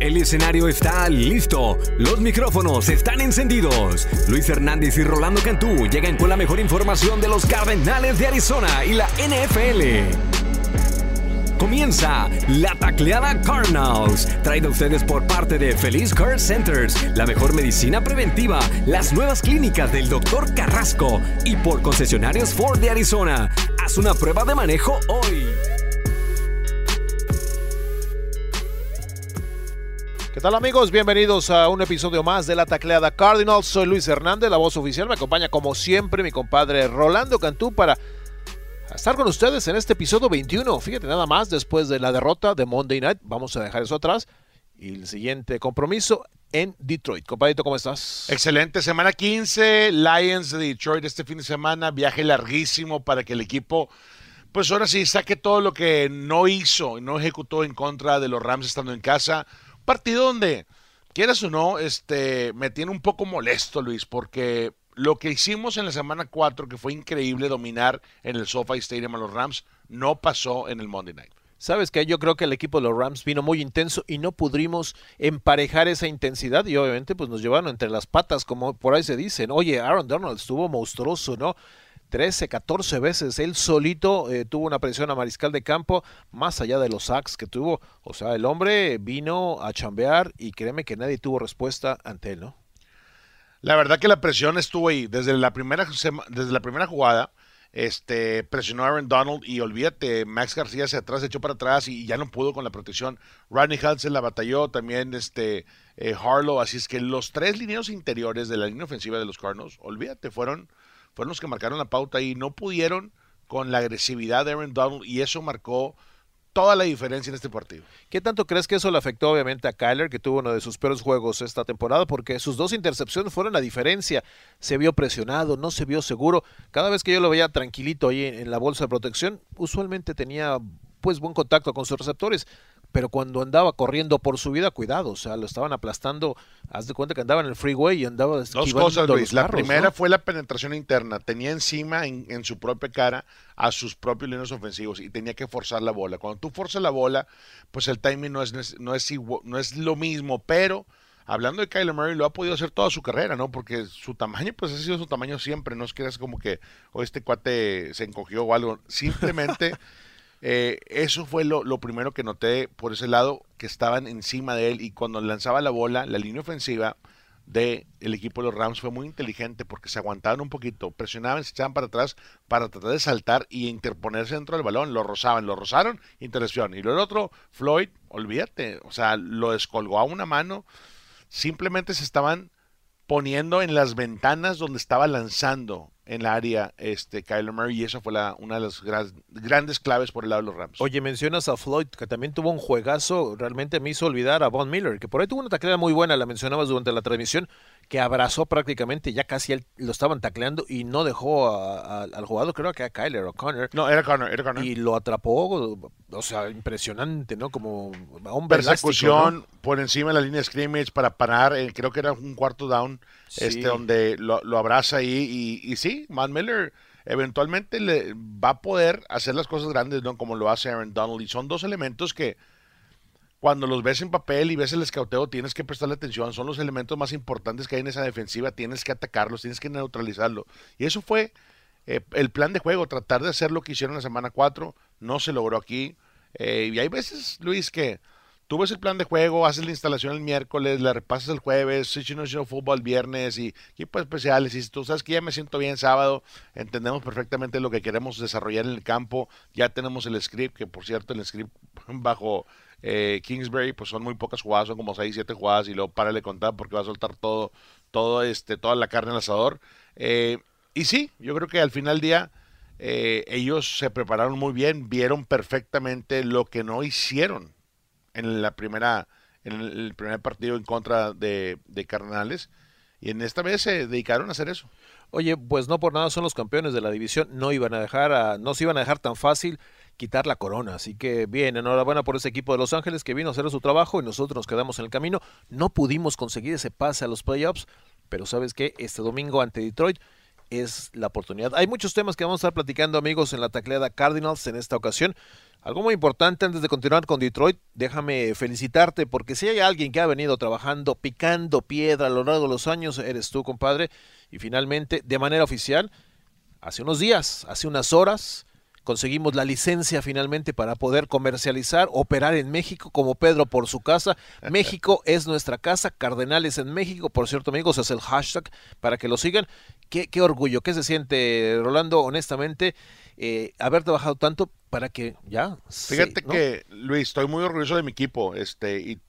El escenario está listo, los micrófonos están encendidos. Luis Hernández y Rolando Cantú llegan con la mejor información de los Cardenales de Arizona y la NFL. Comienza la tacleada Cardinals, traída a ustedes por parte de Feliz Care Centers, la mejor medicina preventiva, las nuevas clínicas del Dr. Carrasco y por concesionarios Ford de Arizona. Haz una prueba de manejo hoy. ¿Qué tal amigos? Bienvenidos a un episodio más de la tacleada Cardinals. Soy Luis Hernández, la voz oficial. Me acompaña como siempre mi compadre Rolando Cantú para estar con ustedes en este episodio 21. Fíjate nada más, después de la derrota de Monday Night, vamos a dejar eso atrás. Y el siguiente compromiso en Detroit. Compadrito, ¿cómo estás? Excelente, semana 15, Lions de Detroit este fin de semana, viaje larguísimo para que el equipo, pues ahora sí, saque todo lo que no hizo no ejecutó en contra de los Rams estando en casa partido donde, quieras o no, este, me tiene un poco molesto, Luis, porque lo que hicimos en la semana 4, que fue increíble dominar en el SoFi Stadium a los Rams, no pasó en el Monday Night. Sabes que yo creo que el equipo de los Rams vino muy intenso y no pudimos emparejar esa intensidad y obviamente pues nos llevaron entre las patas como por ahí se dicen. Oye, Aaron Donald estuvo monstruoso, ¿no? 13, 14 veces. Él solito eh, tuvo una presión a mariscal de campo, más allá de los sacks que tuvo. O sea, el hombre vino a chambear y créeme que nadie tuvo respuesta ante él, ¿no? La verdad que la presión estuvo ahí. Desde la primera, desde la primera jugada, este, presionó a Aaron Donald y olvídate, Max García hacia atrás, se echó para atrás y, ya no pudo con la protección. Rodney Hudson la batalló, también este, eh, Harlow. Así es que los tres lineos interiores de la línea ofensiva de los Cardinals, olvídate, fueron fueron los que marcaron la pauta y no pudieron con la agresividad de Aaron Donald y eso marcó toda la diferencia en este partido. ¿Qué tanto crees que eso le afectó obviamente a Kyler, que tuvo uno de sus peores juegos esta temporada? Porque sus dos intercepciones fueron la diferencia. Se vio presionado, no se vio seguro. Cada vez que yo lo veía tranquilito ahí en la bolsa de protección, usualmente tenía pues buen contacto con sus receptores pero cuando andaba corriendo por su vida, cuidado, o sea, lo estaban aplastando, haz de cuenta que andaba en el freeway y andaba Dos cosas, Luis. la primera fue la penetración interna, tenía encima en, su propia cara a sus propios líneas ofensivos y tenía que forzar la bola. Cuando tú forzas la bola, pues el timing no es, no es, no es lo mismo, pero hablando de Kyler Murray, lo ha podido hacer toda su carrera, ¿no? Porque su tamaño, pues ha sido su tamaño siempre, no es que es como que, o este cuate se encogió o algo, simplemente... Eh, eso fue lo, primero que noté por ese lado, que estaban encima de él y cuando lanzaba la bola, la línea ofensiva del equipo de los Rams fue muy inteligente porque se aguantaban un poquito, presionaban, se echaban para atrás para tratar de saltar y interponerse dentro del balón, lo rozaban, lo rozaron, interacción. Y lo otro, Floyd, olvídate, o sea, lo descolgó a una mano, simplemente se estaban poniendo en las ventanas donde estaba lanzando en la área este Kyler Murray y esa fue la, una de las grandes claves por el lado de los Rams. Oye, mencionas a Floyd que también tuvo un juegazo, realmente me hizo olvidar a Von Miller, que por ahí tuvo una taclea muy buena, la mencionabas durante la transmisión, que abrazó prácticamente, ya casi él, lo estaban tacleando y no dejó al jugador, creo que era Kyler o Connor. No, era Connor, era Connor. Y lo atrapó, o sea, impresionante, ¿no? Como a un Persecución por encima de la línea de scrimmage para parar, eh, creo que era un cuarto down este, donde lo, abraza ahí y, sí, Matt Miller eventualmente le va a poder hacer las cosas grandes, ¿no? Como lo hace Aaron Donald. Y son dos elementos que cuando los ves en papel y ves el escauteo tienes que prestarle atención. Son los elementos más importantes que hay en esa defensiva. Tienes que atacarlos, tienes que neutralizarlo. Y eso fue eh, el plan de juego, tratar de hacer lo que hicieron la semana 4. No se logró aquí. Eh, y hay veces, Luis, que tú ves el plan de juego, haces la instalación el miércoles, la repasas el jueves, Switching Fútbol el viernes y equipos especiales. Y tú sabes que ya me siento bien sábado, entendemos perfectamente lo que queremos desarrollar en el campo. Ya tenemos el script, que por cierto, el script bajo eh, Kingsbury, pues son muy pocas jugadas, son como 6, 7 jugadas y luego párale contar porque va a soltar todo, todo este, toda la carne al asador. Eh, y sí, yo creo que al final del día. Eh, ellos se prepararon muy bien, vieron perfectamente lo que no hicieron en la primera en el primer partido en contra de, de Cardenales y en esta vez se dedicaron a hacer eso. Oye, pues no por nada son los campeones de la división, no iban a dejar a, no se iban a dejar tan fácil quitar la corona, así que bien, enhorabuena por ese equipo de Los Ángeles que vino a hacer su trabajo y nosotros nos quedamos en el camino, no pudimos conseguir ese pase a los playoffs, pero sabes que este domingo ante Detroit es la oportunidad. Hay muchos temas que vamos a estar platicando, amigos, en la tacleada Cardinals en esta ocasión. Algo muy importante antes de continuar con Detroit, déjame felicitarte porque si hay alguien que ha venido trabajando, picando piedra a lo largo de los años, eres tú, compadre. Y finalmente, de manera oficial, hace unos días, hace unas horas, conseguimos la licencia finalmente para poder comercializar, operar en México como Pedro por su casa. México es nuestra casa, Cardenales en México, por cierto amigos, es el hashtag para que lo sigan. Qué, qué orgullo, qué se siente, Rolando, honestamente, eh, haber trabajado tanto para que ya... Fíjate que, Luis, estoy muy orgulloso de mi equipo, este, y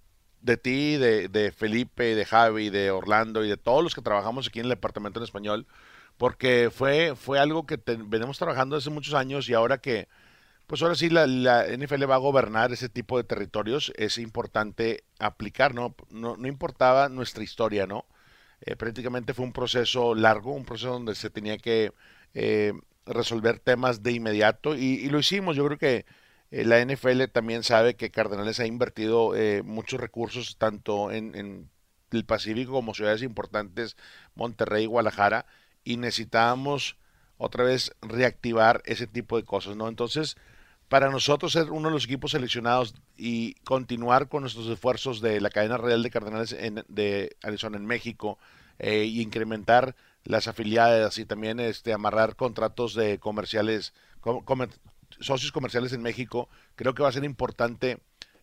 de ti, de, de Felipe, de Javi, de Orlando y de todos los que trabajamos aquí en el departamento en español porque fue, fue algo que venimos trabajando hace muchos años y ahora que, pues ahora sí la, la, NFL va a gobernar ese tipo de territorios, es importante aplicar, ¿no? No, no importaba nuestra historia, ¿no? Eh, prácticamente fue un proceso largo, un proceso donde se tenía que eh, resolver temas de inmediato y, y, lo hicimos. Yo creo que eh, la NFL también sabe que Cardenales ha invertido eh, muchos recursos tanto en, el Pacífico como ciudades importantes, Monterrey, Guadalajara, y necesitábamos otra vez reactivar ese tipo de cosas, ¿no? Entonces, para nosotros ser uno de los equipos seleccionados y continuar con nuestros esfuerzos de la cadena real de Cardenales en, de Arizona en México eh, y incrementar las afiliadas y también este amarrar contratos de comerciales, com, com, socios comerciales en México, creo que va a ser importante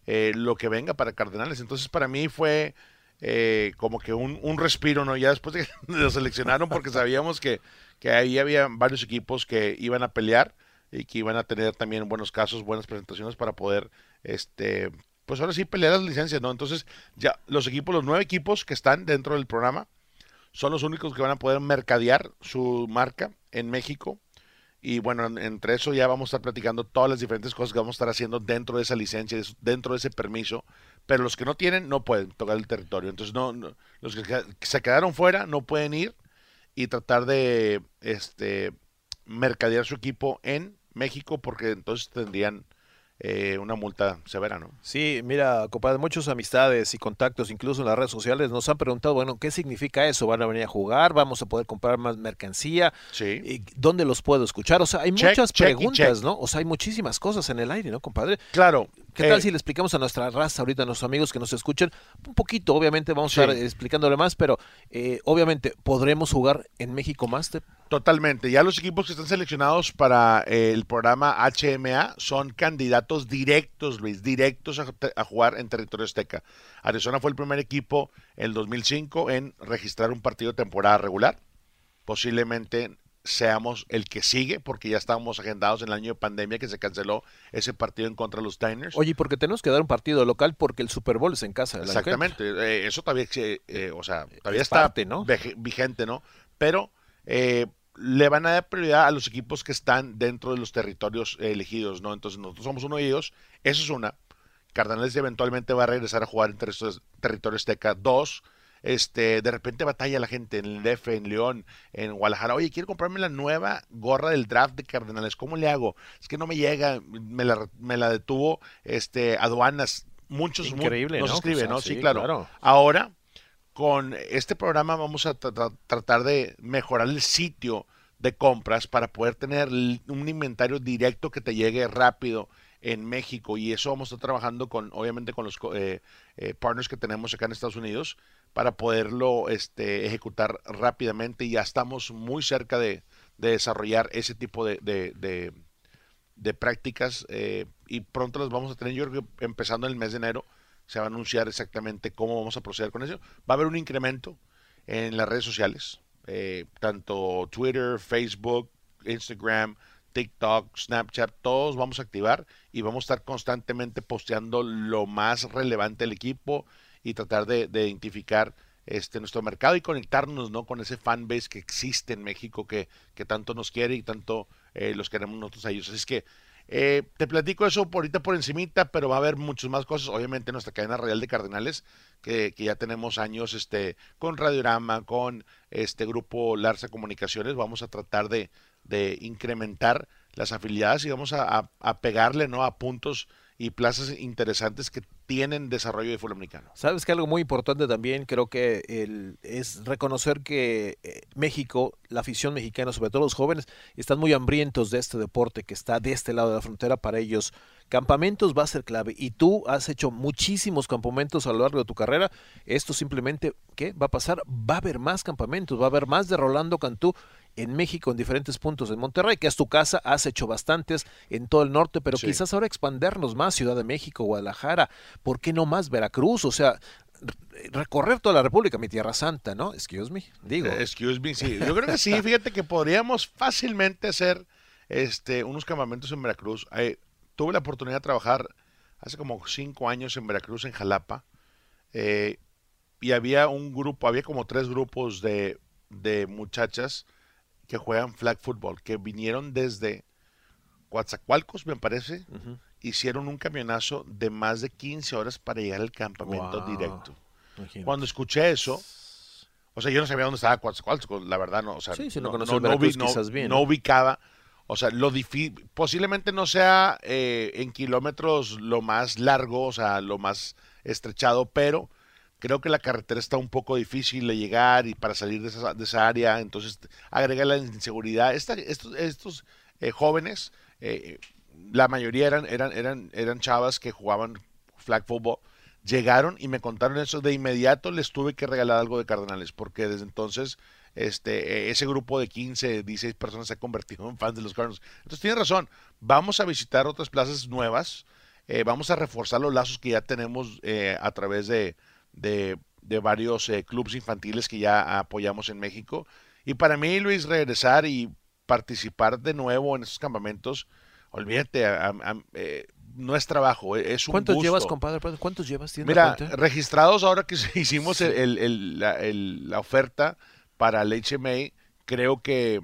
eh, lo que venga para Cardenales. Entonces, para mí fue eh, como que un, un, respiro, ¿no? Ya después de que lo seleccionaron porque sabíamos que, que ahí había varios equipos que iban a pelear y que iban a tener también buenos casos, buenas presentaciones para poder, este, pues ahora sí pelear las licencias, ¿no? Entonces ya los equipos, los nueve equipos que están dentro del programa son los únicos que van a poder mercadear su marca en México y bueno, entre eso ya vamos a estar platicando todas las diferentes cosas que vamos a estar haciendo dentro de esa licencia, dentro de ese permiso, pero los que no tienen no pueden tocar el territorio. Entonces, no, no los que se quedaron fuera no pueden ir y tratar de este mercadear su equipo en México porque entonces tendrían eh, una multa severa, ¿no? Sí, mira, compadre, muchas amistades y contactos, incluso en las redes sociales, nos han preguntado, bueno, ¿qué significa eso? ¿Van a venir a jugar? ¿Vamos a poder comprar más mercancía? Sí. ¿Dónde los puedo escuchar? O sea, hay check, muchas check preguntas, ¿no? O sea, hay muchísimas cosas en el aire, ¿no, compadre? Claro. ¿Qué tal eh, si le explicamos a nuestra raza ahorita, a nuestros amigos que nos escuchan? Un poquito, obviamente, vamos sí. a estar explicándole más, pero eh, obviamente, ¿podremos jugar en México Master? Totalmente. Ya los equipos que están seleccionados para eh, el programa HMA son candidatos directos, Luis, directos a, a, jugar en territorio azteca. Arizona fue el primer equipo en el 2005 en registrar un partido de temporada regular. Posiblemente seamos el que sigue, porque ya estábamos agendados en el año de pandemia que se canceló ese partido en contra de los Diners. Oye, porque tenemos que dar un partido local porque el Super Bowl es en casa. Exactamente. Eh, eso todavía, eh, o sea, todavía es está parte, ¿no? vigente, ¿no? Pero eh, le van a dar prioridad a los equipos que están dentro de los territorios elegidos, ¿no? Entonces nosotros somos uno de ellos, eso es una. Cardenales eventualmente va a regresar a jugar en territorio, territorio azteca. Dos, este, de repente batalla la gente en el DF, en León, en Guadalajara. Oye, quiero comprarme la nueva gorra del draft de Cardenales. ¿Cómo le hago? Es que no me llega, me la, me la detuvo este, aduanas. Muchos Increíble, nos ¿no? escriben, pues, ¿no? Sí, sí claro. claro. Ahora, con este programa vamos a tra tratar de mejorar el sitio de compras para poder tener un inventario directo que te llegue rápido en México y eso vamos a estar trabajando con obviamente con los eh, eh, partners que tenemos acá en Estados Unidos para poderlo este, ejecutar rápidamente y ya estamos muy cerca de, de desarrollar ese tipo de prácticas eh, y pronto las vamos a tener yo creo que empezando en el mes de enero se va a anunciar exactamente cómo vamos a proceder con eso. Va a haber un incremento en las redes sociales, eh, tanto Twitter, Facebook, Instagram, TikTok, Snapchat, todos vamos a activar y vamos a estar constantemente posteando lo más relevante del equipo y tratar de, de identificar este nuestro mercado y conectarnos no con ese fan base que existe en México que, que tanto nos quiere y tanto eh, los queremos nosotros a ellos. Así es que eh, te platico eso por ahorita por encimita, pero va a haber muchas más cosas. Obviamente nuestra cadena real de Cardenales, que, que, ya tenemos años este, con Radiorama, con este grupo Larsa Comunicaciones, vamos a tratar de, de incrementar las afiliadas y vamos a, a pegarle ¿no? a puntos y plazas interesantes que tienen desarrollo de fútbol americano. Sabes que algo muy importante también creo que el, es reconocer que eh, México, la afición mexicana, sobre todo los jóvenes, están muy hambrientos de este deporte que está de este lado de la frontera para ellos. Campamentos va a ser clave y tú has hecho muchísimos campamentos a lo largo de tu carrera. Esto simplemente, ¿qué va a pasar? Va a haber más campamentos, va a haber más de Rolando Cantú en México, en diferentes puntos. En Monterrey, que es tu casa, has hecho bastantes en todo el norte, pero quizás ahora expandernos más, Ciudad de México, Guadalajara, ¿por qué no más Veracruz? O sea, recorrer toda la República, mi tierra santa, ¿no? Excuse me, digo. Excuse me, sí. Yo creo que sí, fíjate que podríamos fácilmente hacer este, unos campamentos en Veracruz. Eh, tuve la oportunidad de trabajar hace como cinco años en Veracruz, en Jalapa, eh, y había un grupo, había como tres grupos de, de muchachas que juegan flag football, que vinieron desde Coatzacoalcos, me parece, hicieron un camionazo de más de 15 horas para llegar al campamento directo. Cuando escuché eso, o sea, yo no sabía dónde estaba Coatzacoalcos, la verdad, no, o sea, no, ubicaba, o sea, lo difícil, posiblemente no sea eh, en kilómetros lo más largo, o sea, lo más estrechado, pero Creo que la carretera está un poco difícil de llegar y para salir de esa, de esa área, entonces agrega la inseguridad. estos estos eh, jóvenes, eh, la mayoría eran, eran, eran, eran chavas que jugaban flag football, llegaron y me contaron eso. De inmediato les tuve que regalar algo de Cardenales, porque desde entonces este, ese grupo de 15, 16 personas se ha convertido en fans de los Cardinals. Entonces tiene razón, vamos a visitar otras plazas nuevas, eh, vamos a reforzar los lazos que ya tenemos a través de, de, varios eh, clubes infantiles que ya apoyamos en México. Y para mí, Luis, regresar y participar de nuevo en estos campamentos, olvídate, eh, no es trabajo, e, es un ¿Cuántos llevas, compadre? ¿Cuántos llevas? Mira, registrados ahora que hicimos la, oferta para el HMA, creo que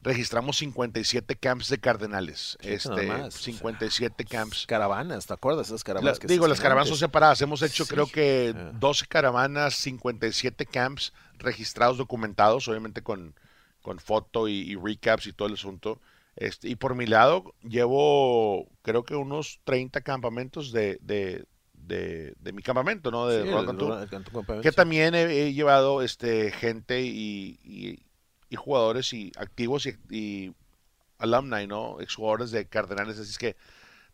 registramos 57 camps de cardenales. este, 57 camps. Caravanas, ¿te acuerdas esas caravanas? digo, las caravanas son separadas. Hemos hecho creo que 12 caravanas, 57 camps registrados, documentados, obviamente con, con foto y, recaps y todo el asunto. Este, y por mi lado, llevo creo que unos 30 campamentos de, de, de, mi campamento, ¿no? De sí, que también he, llevado este gente y y jugadores y activos y, y alumni, ¿no? Exjugadores de Cardenales. Así es que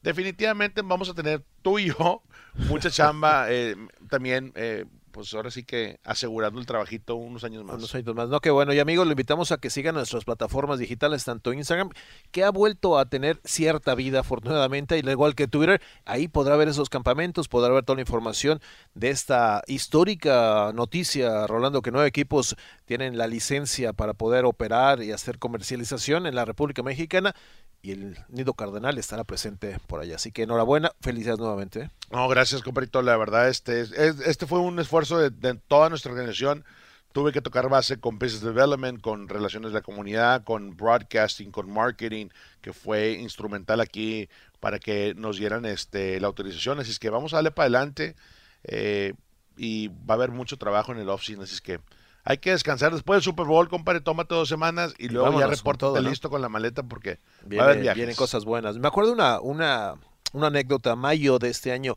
definitivamente vamos a tener tú y yo mucha chamba eh, también. Eh, pues ahora sí que asegurando el trabajito unos años más. Unos años más. No, que bueno. Y amigos, lo invitamos a que sigan nuestras plataformas digitales, tanto Instagram, que ha vuelto a tener cierta vida, afortunadamente, igual que Twitter, ahí podrá ver esos campamentos, podrá ver toda la información de esta histórica noticia, Rolando, que nueve equipos tienen la licencia para poder operar y hacer comercialización en la República Mexicana y el Nido Cardenal estará presente por allá. Así que enhorabuena, felicidades nuevamente. ¿eh? No, gracias, compadrito. La verdad, este, este fue un esfuerzo de, toda nuestra organización. Tuve que tocar base con Business Development, con relaciones de la comunidad, con broadcasting, con marketing, que fue instrumental aquí para que nos dieran este, la autorización. Así que vamos a darle para adelante eh, y va a haber mucho trabajo en el off-season. Así que hay que descansar después del Super Bowl, compadre, tómate dos semanas y, luego ya repórtate listo con la maleta porque vienen cosas buenas. Me acuerdo una, una, una anécdota, mayo de este año,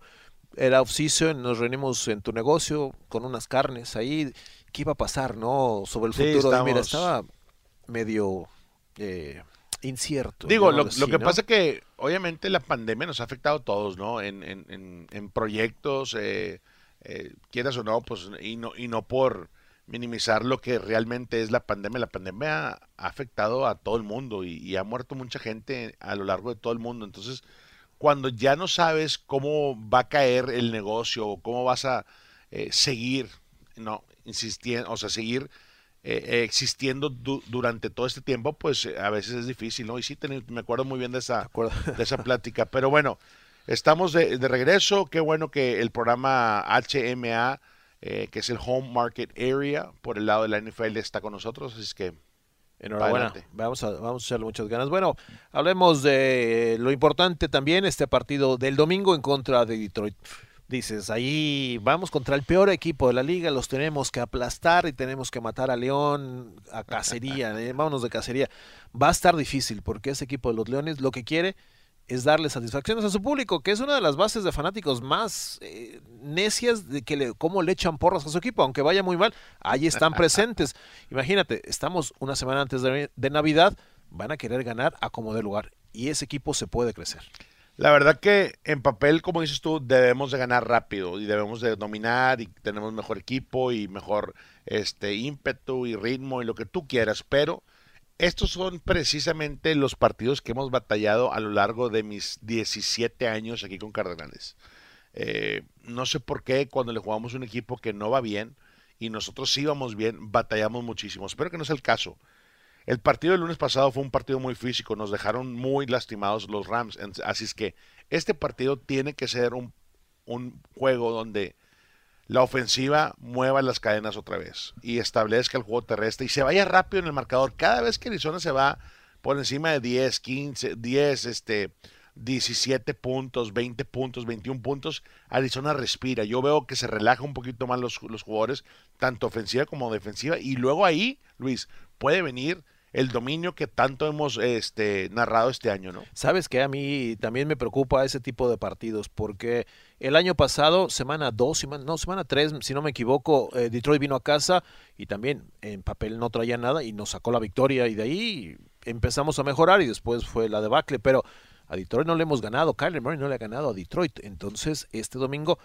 era off-season, nos reunimos en tu negocio con unas carnes ahí, ¿qué iba a pasar, no? Sobre el futuro. Mira, estaba medio... Eh, incierto. Digo, lo, que pasa es que obviamente la pandemia nos ha afectado a todos, ¿no? En, en, en, proyectos, eh, eh, quieras o no, pues, y no, y no por minimizar lo que realmente es la pandemia. La pandemia ha afectado a todo el mundo y, ha muerto mucha gente a lo largo de todo el mundo. Entonces, cuando ya no sabes cómo va a caer el negocio o cómo vas a eh, seguir, no, insistiendo, o sea, seguir eh, existiendo durante todo este tiempo, pues eh, a veces es difícil, ¿no? Y sí, me acuerdo muy bien de esa, de esa plática. Pero bueno, estamos de, de regreso. Qué bueno que el programa HMA eh, que es el Home Market Area, por el lado de la NFL, está con nosotros, así es que Enhorabuena. Vamos a, vamos a echarle muchas ganas. Bueno, hablemos de lo importante también, este partido del domingo en contra de Detroit. dices, ahí vamos contra el peor equipo de la liga, los tenemos que aplastar y tenemos que matar a León a cacería, eh, vámonos de cacería. Va a estar difícil porque ese equipo de los Leones lo que quiere es darle satisfacciones a su público, que es una de las bases de fanáticos más eh, necias de que le, cómo le echan porras a su equipo, aunque vaya muy mal, ahí están presentes. Imagínate, estamos una semana antes de, de Navidad, van a querer ganar a como de lugar y ese equipo se puede crecer. La verdad que en papel, como dices tú, debemos de ganar rápido y debemos de dominar y tenemos mejor equipo y mejor este ímpetu y ritmo y lo que tú quieras, pero estos son precisamente los partidos que hemos batallado a lo largo de mis 17 años aquí con Cardenales. Eh, no sé por qué cuando le jugamos un equipo que no va bien y nosotros sí vamos bien, batallamos muchísimo. Espero que no sea el caso. El partido del lunes pasado fue un partido muy físico, nos dejaron muy lastimados los Rams, así es que este partido tiene que ser un juego donde la ofensiva mueva las cadenas otra vez y establezca el juego terrestre y se vaya rápido en el marcador. Cada vez que Arizona se va por encima de 10, 15, 10, este, 17 puntos, 20 puntos, 21 puntos, Arizona respira. Yo veo que se relaja un poquito más los, los jugadores, tanto ofensiva como defensiva, y luego ahí, Luis, puede venir el dominio que tanto hemos este, narrado este año, ¿no? Sabes que a mí también me preocupa ese tipo de partidos, porque el año pasado, semana 2, semana, no, semana 3, si no me equivoco, eh, Detroit vino a casa y también en papel no traía nada y nos sacó la victoria y de ahí empezamos a mejorar y después fue la debacle, pero a Detroit no le hemos ganado, Kyler Murray no le ha ganado a Detroit. Entonces, este domingo.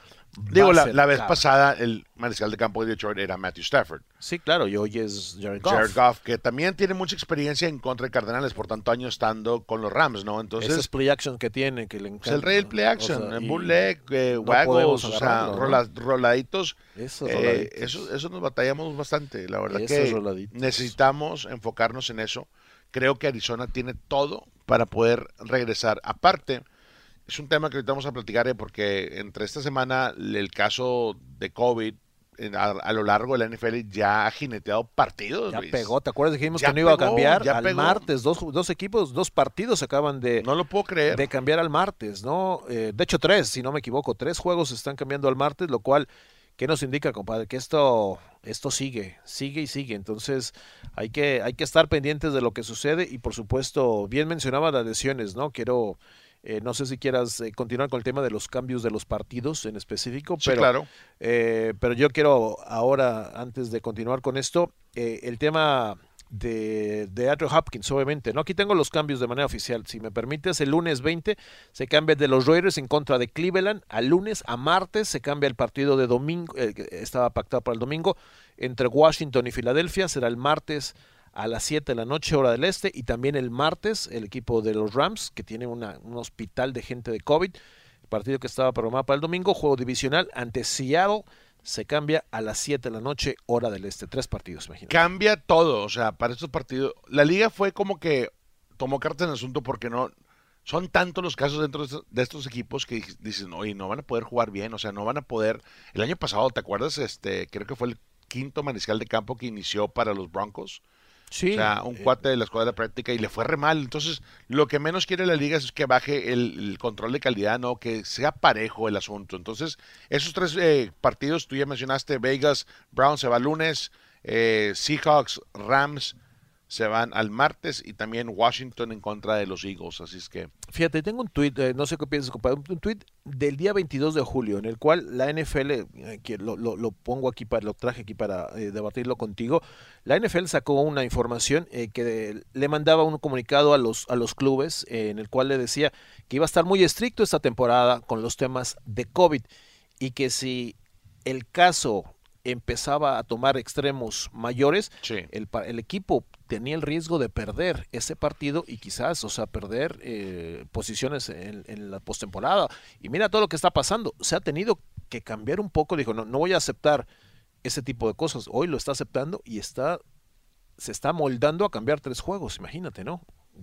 Digo, la, vez pasada el mariscal de campo de Detroit era Matthew Stafford. Sí, claro, y hoy es Jared Goff. Jared Goff, que también tiene mucha experiencia en contra de Cardenales, por tanto años estando con los Rams, ¿no? Entonces. Play action que tiene, que le encanta. Es el rey del play action, en bootleg, eh, o sea, roladitos. Eso, eh, eso, eso nos batallamos bastante, la verdad que necesitamos enfocarnos en eso. Creo que Arizona tiene todo para poder regresar. Aparte, es un tema que ahorita vamos a platicar ¿eh? porque entre esta semana el caso de COVID a, lo largo de la NFL ya ha jineteado partidos. Ya pegó, ¿te acuerdas? Dijimos que no iba a cambiar al martes. Dos, dos, equipos, dos partidos acaban de. No lo puedo creer. De cambiar al martes, ¿no? Eh, de hecho, tres, si no me equivoco. Tres juegos están cambiando al martes, lo cual ¿Qué nos indica, compadre? Que esto, esto sigue, sigue y sigue. Entonces hay que, hay que estar pendientes de lo que sucede y por supuesto, bien mencionaba las lesiones, ¿no? Quiero, eh, no sé si quieras eh, continuar con el tema de los cambios de los partidos en específico, pero, claro. Eh, pero yo quiero ahora, antes de continuar con esto, el tema de, de Andrew Hopkins, obviamente. ¿no? Aquí tengo los cambios de manera oficial. Si me permites, el lunes 20 se cambia de los Raiders en contra de Cleveland. Al lunes, a martes, se cambia el partido de domingo, eh, estaba pactado para el domingo, entre Washington y Filadelfia. Será el martes a las 7 de la noche, hora del este. Y también el martes, el equipo de los Rams, que tiene una, un hospital de gente de COVID. El partido que estaba programado para el domingo, juego divisional ante Seattle se cambia a las 7 de la noche, hora del este. Tres partidos, imagínate. Cambia todo, o sea, para estos partidos. La liga fue como que tomó cartas en el asunto porque no. Son tantos los casos dentro de estos, equipos que dicen, oye, no van a poder jugar bien, o sea, no van a poder. El año pasado, ¿te acuerdas? Este, creo que fue el quinto mariscal de campo que inició para los Broncos. Sí. O sea, un eh, cuate de la escuela de práctica y le fue re mal. Entonces, lo que menos quiere la liga es que baje el, control de calidad, ¿no? Que sea parejo el asunto. Entonces, esos tres eh, partidos, tú ya mencionaste, Vegas, Brown se va lunes, eh, Seahawks, Rams se van al martes y también Washington en contra de los Eagles. Así es que. Fíjate, tengo un tweet, eh, no sé qué piensas, compadre, un tweet del día 22 de julio en el cual la NFL, eh, que lo, lo, pongo aquí, para, lo traje aquí para eh, debatirlo contigo. La NFL sacó una información que le mandaba un comunicado a los, a los clubes en el cual le decía que iba a estar muy estricto esta temporada con los temas de COVID y que si el caso empezaba a tomar extremos mayores, el, el, equipo tenía el riesgo de perder ese partido y quizás, o sea, perder eh, posiciones en, la postemporada. Y mira todo lo que está pasando. Se ha tenido que cambiar un poco. Dijo, no, no voy a aceptar ese tipo de cosas. Hoy lo está aceptando y está se está moldando a cambiar tres juegos. Imagínate, ¿no?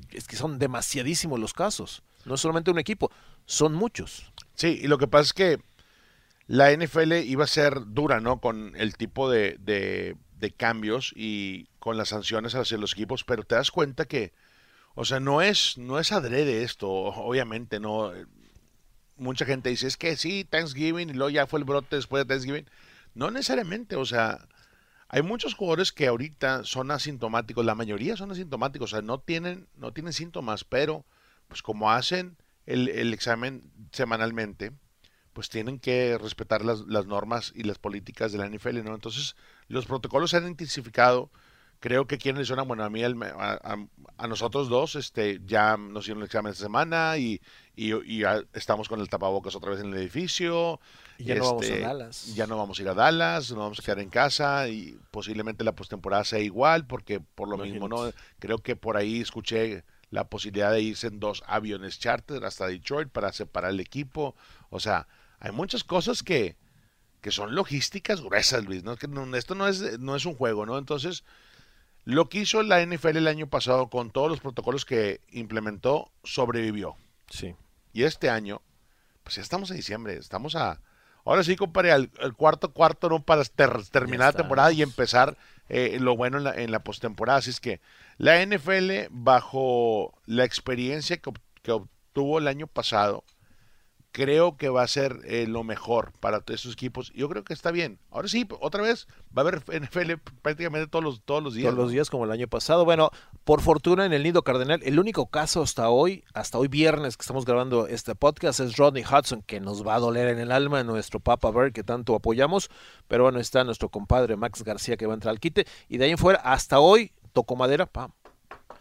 Es que son demasiadísimos los casos. No es solamente un equipo, son muchos. Sí, y lo que pasa es que la NFL iba a ser dura, ¿no? Con el tipo de, de, cambios y con las sanciones hacia los equipos, pero te das cuenta que, o sea, no es, no es adrede esto, obviamente, no. mucha gente dice, es que sí, Thanksgiving y luego ya fue el brote después de Thanksgiving. No necesariamente, o sea, hay muchos jugadores que ahorita son asintomáticos, la mayoría son asintomáticos, o sea, no tienen, no tienen síntomas, pero pues como hacen el, el examen semanalmente, pues tienen que respetar las, las, normas y las políticas de la NFL, ¿no? Entonces, los protocolos se han intensificado. Creo que en Arizona, bueno, a mí, a, a, nosotros dos, este, ya nos hicieron el examen esta semana y, y, y estamos con el tapabocas otra vez en el edificio. Y ya este, no vamos a Dallas. Ya no vamos a ir a Dallas, no vamos a quedar en casa y posiblemente la postemporada sea igual, porque por lo Imagínate. mismo, ¿no? Creo que por ahí escuché la posibilidad de irse en dos aviones charter hasta Detroit para separar el equipo. O sea, hay muchas cosas que, que son logísticas gruesas, Luis. ¿no? Que no, esto no es, no es un juego, ¿no? Entonces, lo que hizo la NFL el año pasado con todos los protocolos que implementó, sobrevivió. Sí. Y este año, pues ya estamos en diciembre, estamos a... Ahora sí, compadre, al, al cuarto cuarto, ¿no? Para ter, terminar la temporada y empezar eh, lo bueno en la, en la postemporada. Así es que la NFL, bajo la experiencia que, que obtuvo el año pasado, creo que va a ser eh, lo mejor para todos estos equipos. Yo creo que está bien. Ahora sí, otra vez va a haber NFL prácticamente todos los, todos los días. Todos ¿no? los días como el año pasado. Bueno, por fortuna en el Nido Cardenal, el único caso hasta hoy, hasta hoy viernes que estamos grabando este podcast es Rodney Hudson, que nos va a doler en el alma, nuestro Papa Bear que tanto apoyamos. Pero bueno, está nuestro compadre Max García que va a entrar al quite. Y de ahí en fuera, hasta hoy, tocó madera, pam.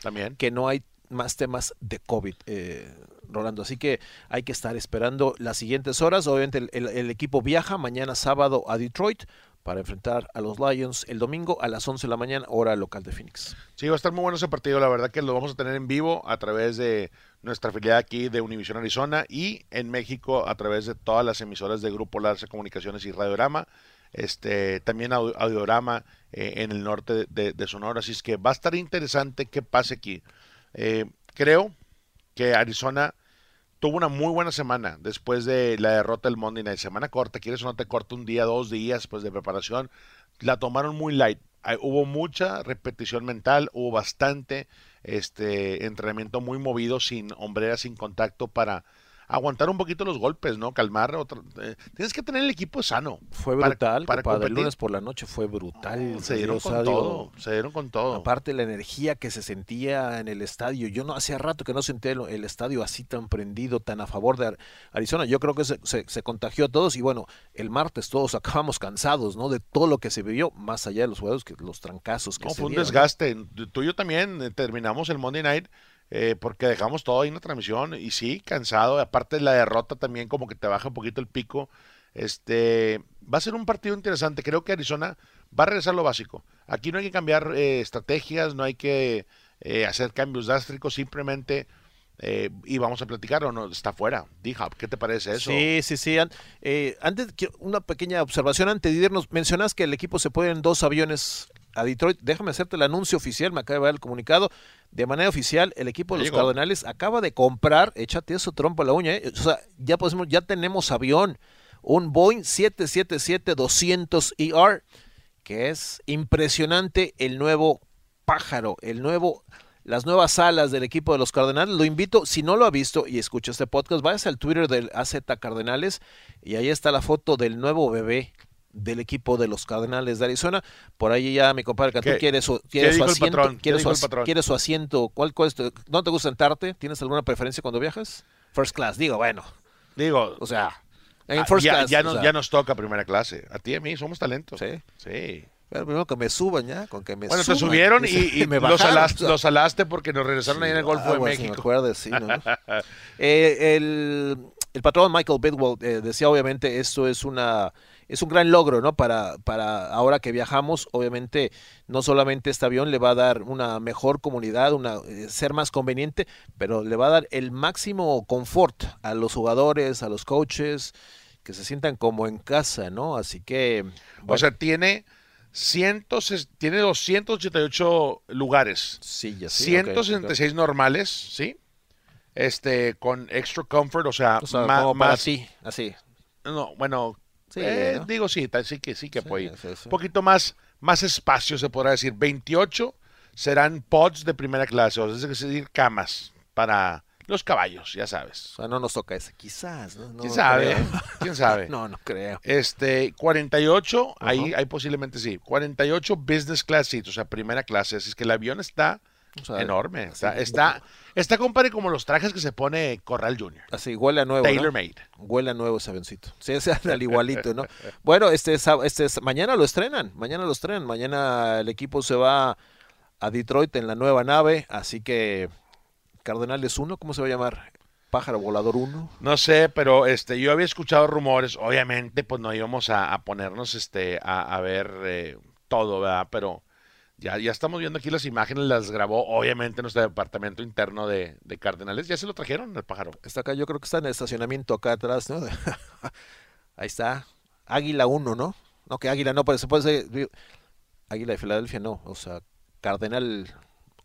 También. Que no hay más temas de COVID. Eh, Rolando. Así que hay que estar esperando las siguientes horas. Obviamente el, equipo viaja mañana sábado a Detroit para enfrentar a los Lions el domingo a las 11 de la mañana, hora local de Phoenix. Sí, va a estar muy bueno ese partido. La verdad que lo vamos a tener en vivo a través de nuestra afiliada aquí de Univisión Arizona y en México a través de todas las emisoras de Grupo Larce Comunicaciones y Radiorama. Este, también Audiorama eh, en el norte de, de, Sonora. Así es que va a estar interesante qué pase aquí. Eh, creo que Arizona tuvo una muy buena semana después de la derrota del Monday Night. Semana corta, quieres o no te corta un día, dos días pues, de preparación. La tomaron muy light. Hubo mucha repetición mental, hubo bastante este entrenamiento muy movido, sin hombreras, sin contacto para aguantar un poquito los golpes, ¿no? Calmar. Otro, eh, tienes que tener el equipo sano. Fue brutal. Para, para el lunes por la noche fue brutal. Oh, se dieron con todo. Se dieron con todo. Aparte la energía que se sentía en el estadio. Yo no hacía rato que no sentía el, el estadio así tan prendido, tan a favor de Arizona. Yo creo que se, se, se, contagió a todos y bueno, el martes todos acabamos cansados, ¿no? De todo lo que se vivió, más allá de los juegos, que los trancazos que no, se fue un dieron, desgaste. Tú y yo también eh, terminamos el Monday Night eh, porque dejamos todo ahí en la transmisión y sí, cansado, aparte la derrota también como que te baja un poquito el pico. Este va a ser un partido interesante. Creo que Arizona va a regresar lo básico. Aquí no hay que cambiar eh, estrategias, no hay que eh, hacer cambios drásticos, simplemente eh, y vamos a platicar o no está fuera. Dija, ¿qué te parece eso? Sí, sí, sí. Eh, antes, una pequeña observación antes de irnos. Mencionas que el equipo se puede en dos aviones a Detroit. Déjame hacerte el anuncio oficial, me acaba de ver el comunicado. De manera oficial, el equipo de los. Cardenales acaba de comprar, échate eso trompo a la uña, eh. o sea, ya podemos, ya tenemos avión, un Boeing 777-200ER, que es impresionante el nuevo pájaro, el nuevo las nuevas alas del equipo de los Cardenales. Lo invito, si no lo ha visto y escucha este podcast, vayas al Twitter del AZ Cardenales y ahí está la foto del nuevo bebé del equipo de los Cardenales de Arizona. Por ahí ya mi compadre Cantú ¿Qué- quiere su, quiere su asiento. Quiere su, quiere su asiento. ¿Cuál, cuál es tu- ¿No te gusta sentarte? ¿Tienes alguna preferencia cuando viajas? First class, digo, bueno. Digo, O sea, en ah, first ya, class. ya nos, sea, ya nos toca primera clase. A ti y a mí somos talentos. Sí. Sí. Pero primero que me suban ya, con que me Bueno, te suban. subieron y, y me los, bajaron, alaste, o sea. los alaste porque nos regresaron ahí en el Golfo de si México. Me sí, ¿no? Eh, el, el patrón Michael Bidwell eh, decía, obviamente, esto es una es un gran logro, ¿no? Para, para ahora que viajamos, obviamente, no solamente este avión le va a dar una mejor comunidad, una eh, ser más conveniente, pero le va a dar el máximo confort a los jugadores, a los coaches, que se sientan como en casa, ¿no? Así que, O sea, tiene, cientos, tiene 288 lugares. sí, ya sí, ok, ok. 166 normales, ¿sí? Este, con extra comfort, o sea, O sea, ma- como para más. ti, así. No, bueno, Sí, eh, ¿no? digo sí, sí que sí que Sí, puede. Un poquito más, más espacio se podrá decir. 28 serán pods de primera clase, o sea, es decir, camas para los caballos, ya sabes. O sea, no nos toca ese, quizás. ¿no? No ¿Quién sabe? creo. ¿Quién sabe? No, no creo. Este, 48, ahí, ahí posiblemente sí. 48 business class seats, o sea, primera clase. Así es que el avión está O sea, enorme. Está, está, está, compadre, como los trajes que se pone Corral Jr. Así, huele a nuevo. ¿no? Tailor made. Huele a nuevo ese avioncito. Sí, ese al igualito, ¿no? Bueno, este, es- este es- mañana lo estrenan, mañana lo estrenan. Mañana el equipo se va a Detroit en la nueva nave, así que Cardenales 1, ¿cómo se va a llamar? Pájaro Volador 1. No sé, pero este, yo había escuchado rumores. Obviamente, pues no íbamos a, a ponernos este, a, a ver eh, todo, ¿verdad? Pero ya, ya estamos viendo aquí las imágenes, las grabó obviamente nuestro departamento interno de, de Cardenales. Ya se lo trajeron el pájaro. Está acá, yo creo que está en el estacionamiento acá atrás, ¿no? Ahí está. Águila 1, ¿no? No, que Águila no, pero se puede ser. Águila de Filadelfia no, o sea, Cardenal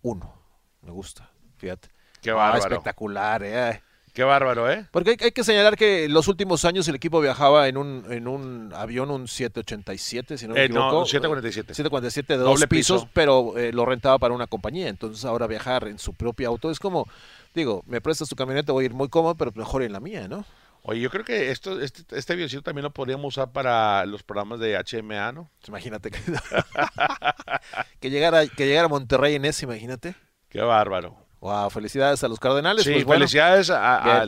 1. Me gusta, fíjate. Qué Ah, bárbaro. espectacular, ¿eh? Qué bárbaro, ¿eh? Porque hay, hay que señalar que los últimos años el equipo viajaba en un, en un avión, un 787, si no me Eh, no, equivoco. 747. 747 de dos pisos, piso. pero eh, lo rentaba para una compañía. Entonces ahora viajar en su propio auto es como, digo, me prestas tu camioneta, voy a ir muy cómodo, pero mejor en la mía, ¿no? Oye, yo creo que esto, este, este avioncito también lo podríamos usar para los programas de HMA, ¿no? Imagínate que, que llegara que llegara a Monterrey en ese, imagínate. Qué bárbaro. Wow, felicidades a los Cardenales. Sí, pues, bueno, felicidades a,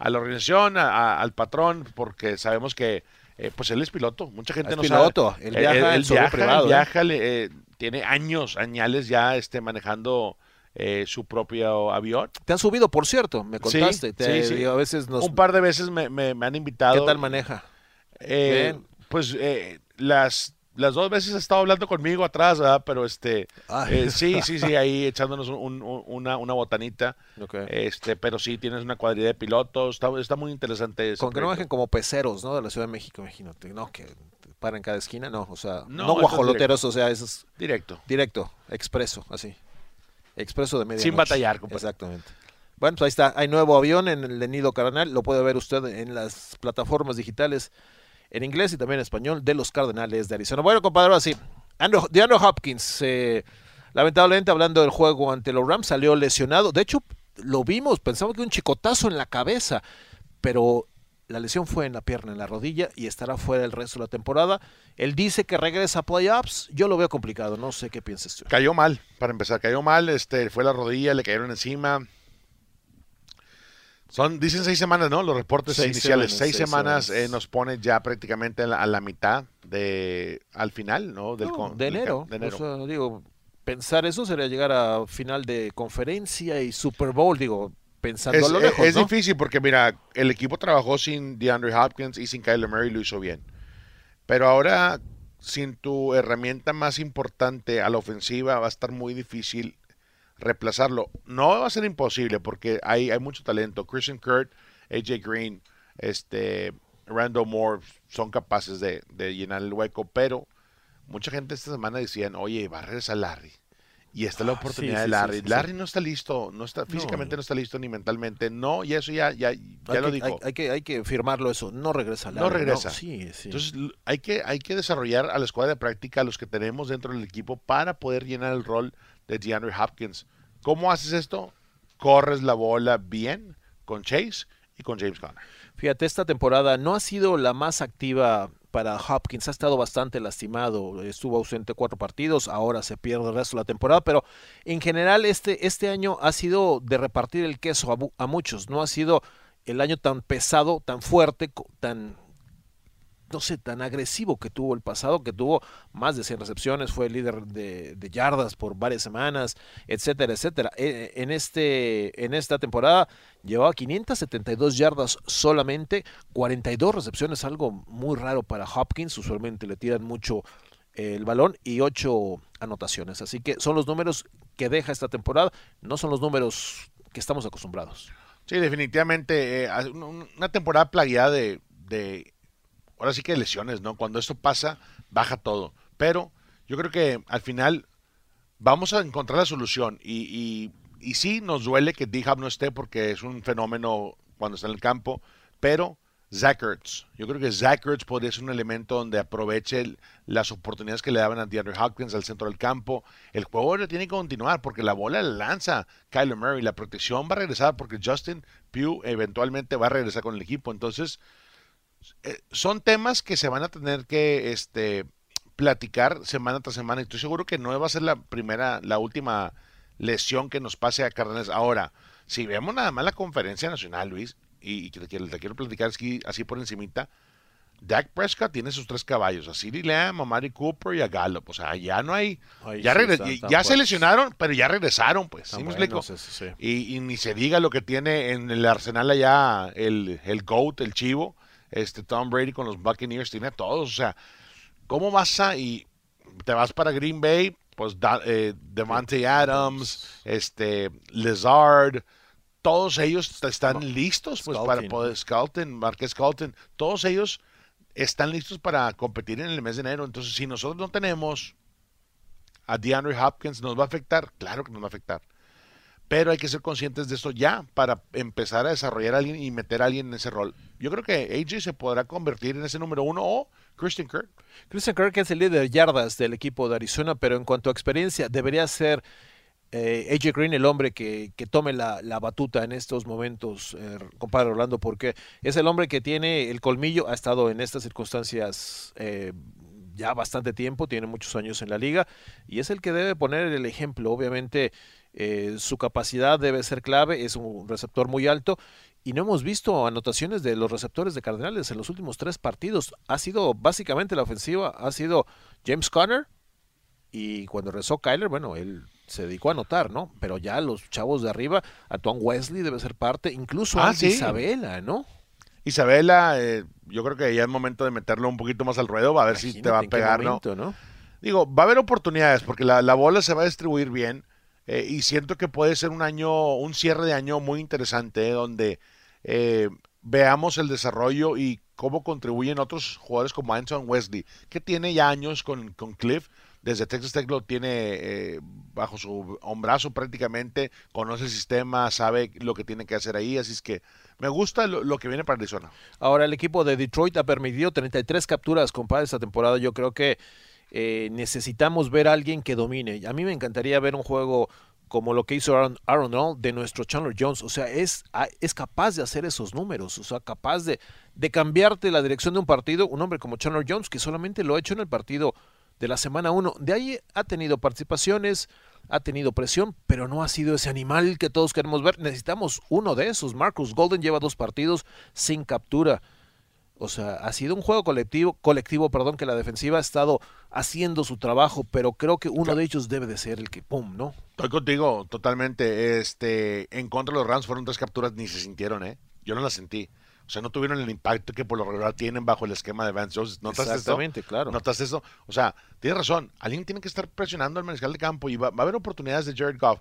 la organización, a- al patrón, porque sabemos que eh, pues él es piloto. Mucha gente Es no piloto, sabe. él viaja en su avión viaja, privado, ¿eh? viaja, le- eh, tiene años, añales ya este, manejando eh, su propio avión. Te han subido, por cierto, me Sí, contaste. te, sí, sí. digo, a veces nos... Un par de veces me, me- me han invitado. ¿Qué tal maneja? Eh, pues eh, las, las dos veces ha estado hablando conmigo atrás, ¿verdad? Pero este, Ay. eh, sí, sí, sí, ahí echándonos un- un- una, una botanita. Este, pero sí, tienes una cuadrilla de pilotos, está, está muy interesante. ese Con que no bajen como peceros, ¿no? De la Ciudad de México, imagínate. No, que paran cada esquina, no. O sea, No, eso guajoloteros, o sea, eso es Directo. directo, expreso, así. Expreso de media Sin batallar, compadre. Exactamente. Bueno, pues ahí está. Hay nuevo avión en el de Nido Cardenal. Lo puede ver usted en las plataformas digitales en inglés y también en español de los Cardenales de Arizona. Bueno, compadre, ahora sí. Andrew, Hopkins, eh, lamentablemente hablando del juego ante los Rams, salió lesionado. De hecho, lo vimos, pensamos que un chicotazo en la cabeza, pero la lesión fue en la pierna, en la rodilla y estará fuera el resto de la temporada. Él dice que regresa a playoffs. Yo lo veo complicado, no sé qué piensas tú. Cayó mal, para empezar, cayó mal, este, fue la rodilla, le cayeron encima. Son, dicen seis semanas, ¿no? Los reportes Seis iniciales. semanas, seis seis semanas, semanas. eh, nos pone ya prácticamente a la, a la mitad de, al final, ¿no? Del No, de del enero. de enero. O sea, digo, pensar eso sería llegar a final de conferencia y Super Bowl, digo, pensando Es, a lo es- lejos, es ¿no? difícil porque, mira, el equipo trabajó sin DeAndre Hopkins y sin Kyler Murray lo hizo bien. Pero ahora, sin tu herramienta más importante a la ofensiva, va a estar muy difícil reemplazarlo. No va a ser imposible porque hay, hay mucho talento. Christian Kurt, AJ Green, este, Randall Moore son capaces de, de llenar el hueco, pero mucha gente esta semana decían, oye, va a regresar Larry. Y esta es la Ah, oportunidad sí, de Larry. sí, sí, Larry no está listo, no está físicamente No. no está listo ni mentalmente. No, y eso ya, ya, ya hay, lo que, dijo. hay, hay que, hay que firmarlo eso, no regresa. No Larry, regresa. Sí, sí. Entonces hay que, hay que desarrollar a la escuadra de práctica, a los que tenemos dentro del equipo, para poder llenar el rol de DeAndre Hopkins. ¿Cómo haces esto? Corres la bola bien con Chase y con James Conner. Fíjate, esta temporada no ha sido la más activa para Hopkins, ha estado bastante lastimado, estuvo ausente cuatro partidos, ahora se pierde el resto de la temporada, pero en general este, este año ha sido de repartir el queso a, muchos, no ha sido el año tan pesado, tan fuerte, tan, no sé, tan agresivo que tuvo el pasado, que tuvo más de 100 recepciones, fue líder de, yardas por varias semanas, etcétera, etcétera. Eh, En, este, en esta temporada llevaba 572 yardas solamente, 42 recepciones, algo muy raro para Hopkins, usualmente le tiran mucho el balón y 8 anotaciones. Así que son los números que deja esta temporada, no son los números que estamos acostumbrados. Sí, definitivamente. eh, un- un- una temporada plagueada de, de, ahora sí que lesiones, ¿no? Cuando esto pasa, baja todo. Pero yo creo que al final vamos a encontrar la solución. Y, y, y sí, nos duele que D-Hub no esté porque es un fenómeno cuando está en el campo, pero Zach Ertz. Yo creo que Zach Ertz podría ser un elemento donde aproveche las oportunidades que le daban a DeAndre Hopkins al centro del campo. El juego tiene que continuar porque la bola la lanza Kyler Murray. La protección va a regresar porque Justin Pugh eventualmente va a regresar con el equipo. Entonces, eh, son temas que se van a tener que este, platicar semana tras semana. Y estoy seguro que no va a ser la primera, la última lesión que nos pase a Cardenales. Ahora, si vemos nada más la conferencia nacional, Luis, y, te, quiero platicar así, así por encimita, Dak Prescott tiene sus tres caballos, a CeeDee Lamb, a Mari Cooper y a Gallup. O sea, ya no hay. ya, ya se lesionaron, pero ya regresaron, pues. ¿sí me explico? Y, ni se diga lo que tiene en el arsenal allá el, el GOAT, el chivo, este Tom Brady con los Buccaneers, tiene a todos. O sea, ¿cómo vas a. y te vas para Green Bay? Pues eh, Devante Adams, este, Lizard todos ellos están listos pues, para poder Scalton, Marquez Scalton, todos ellos están listos para competir en el mes de enero. Entonces, si nosotros no tenemos a DeAndre Hopkins, ¿nos va a afectar? Claro que nos va a afectar. Pero hay que ser conscientes de esto ya para empezar a desarrollar a alguien y meter a alguien en ese rol. Yo creo que AJ se podrá convertir en ese número uno o Christian Kirk. Christian Kirk es el líder de yardas del equipo de Arizona, pero en cuanto a experiencia, debería ser eh, AJ Green, el hombre que, tome la, batuta en estos momentos, eh, compadre Orlando, porque es el hombre que tiene el colmillo, ha estado en estas circunstancias eh, ya bastante tiempo, tiene muchos años en la liga y es el que debe poner el ejemplo. Obviamente eh, su capacidad debe ser clave, es un receptor muy alto y no hemos visto anotaciones de los receptores de Cardenales en los últimos tres partidos. Ha sido básicamente la ofensiva, ha sido James Conner y cuando rezó Kyler, bueno, él se dedicó a anotar, ¿no? Pero ya los chavos de arriba, Tom Wesley debe ser parte, incluso ah, Isabela, ¿no? Isabela, eh, yo creo que ya es momento de meterlo un poquito más al ruedo, va a ver si te va a pegar, ¿no? Digo, va a haber oportunidades porque la, bola se va a distribuir bien eh, y siento que puede ser un año, un cierre de año muy interesante eh, donde veamos el desarrollo y cómo contribuyen otros jugadores como Anton Wesley, que tiene ya años con, con Cliff desde Texas Tech lo tiene eh, bajo su hombrazo prácticamente, conoce el sistema, sabe lo que tiene que hacer ahí, así es que me gusta lo, que viene para Arizona. Ahora el equipo de Detroit ha permitido 33 capturas, compadre, esta temporada. Yo creo que eh, necesitamos ver a alguien que domine. A mí me encantaría ver un juego como lo que hizo Aaron, Aaron de nuestro Chandler Jones. O sea, es, es capaz de hacer esos números, o sea, capaz de, de cambiarte la dirección de un partido. Un hombre como Chandler Jones, que solamente lo ha hecho en el partido de la semana 1. De ahí ha tenido participaciones, ha tenido presión, pero no ha sido ese animal que todos queremos ver. Necesitamos uno de esos. Marcus Golden lleva dos partidos sin captura. O sea, ha sido un juego colectivo, colectivo, perdón, que la defensiva ha estado haciendo su trabajo, pero creo que uno de ellos debe de ser el que pum, ¿no? Estoy contigo totalmente. Este, en contra de los Rams fueron tres capturas ni se sintieron, ¿eh? Yo no las sentí. O sea, no tuvieron el impacto que por lo regular tienen bajo el esquema de Vance Joseph. ¿Notas Exactamente, claro. ¿Notas eso? O sea, tienes razón. Alguien tiene que estar presionando al mariscal de campo y va, a haber oportunidades de Jared Goff.